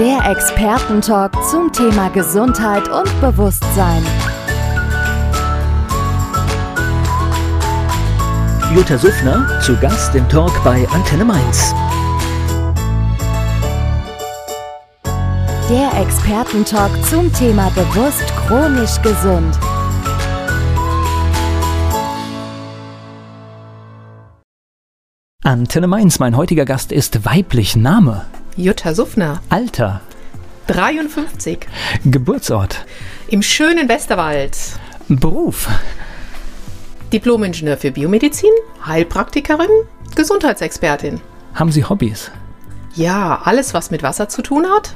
Der Expertentalk zum Thema Gesundheit und Bewusstsein. Jutta Suffner zu Gast im Talk bei Antenne Mainz. Der Expertentalk zum Thema bewusst chronisch gesund. Antenne Mainz, mein heutiger Gast ist weiblich. Name? Jutta Suffner. Alter? 53. Geburtsort? Im schönen Westerwald. Beruf? Diplomingenieur für Biomedizin, Heilpraktikerin, Gesundheitsexpertin. Haben Sie Hobbys? Ja, alles, was mit Wasser zu tun hat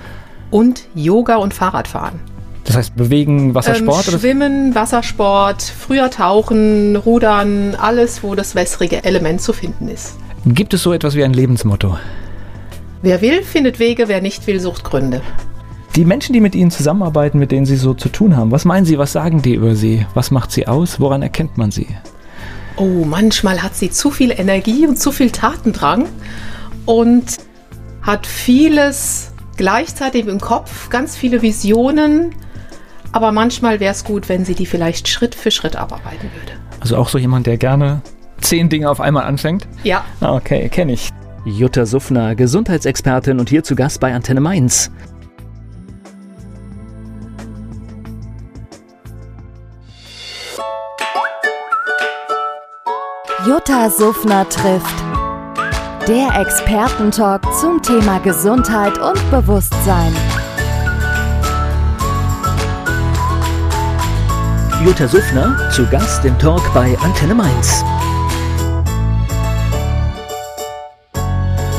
und Yoga und Fahrradfahren. Das heißt Bewegen, Wassersport? Ähm, Schwimmen, Wassersport, früher Tauchen, Rudern, alles, wo das wässrige Element zu finden ist. Gibt es so etwas wie ein Lebensmotto? Wer will, findet Wege, wer nicht will, sucht Gründe. Die Menschen, die mit Ihnen zusammenarbeiten, mit denen Sie so zu tun haben, was meinen Sie, was sagen die über Sie? Was macht sie aus? Woran erkennt man sie? Oh, manchmal hat sie zu viel Energie und zu viel Tatendrang und hat vieles gleichzeitig im Kopf, ganz viele Visionen. Aber manchmal wäre es gut, wenn sie die vielleicht Schritt für Schritt abarbeiten würde. Also auch so jemand, der gerne zehn Dinge auf einmal anfängt? Ja. Ah, okay, kenne ich. Jutta Suffner, Gesundheitsexpertin und hier zu Gast bei Antenne Mainz. Jutta Suffner trifft. Der Expertentalk zum Thema Gesundheit und Bewusstsein. Jutta Suffner zu Gast im Talk bei Antenne Mainz.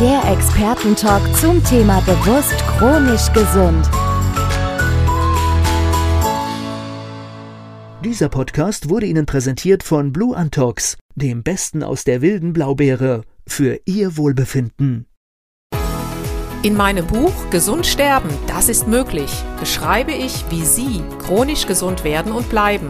Der Expertentalk zum Thema bewusst chronisch gesund. Dieser Podcast wurde Ihnen präsentiert von Blue Antox, dem Besten aus der wilden Blaubeere, für Ihr Wohlbefinden. In meinem Buch Gesund sterben, das ist möglich, beschreibe ich, wie Sie chronisch gesund werden und bleiben.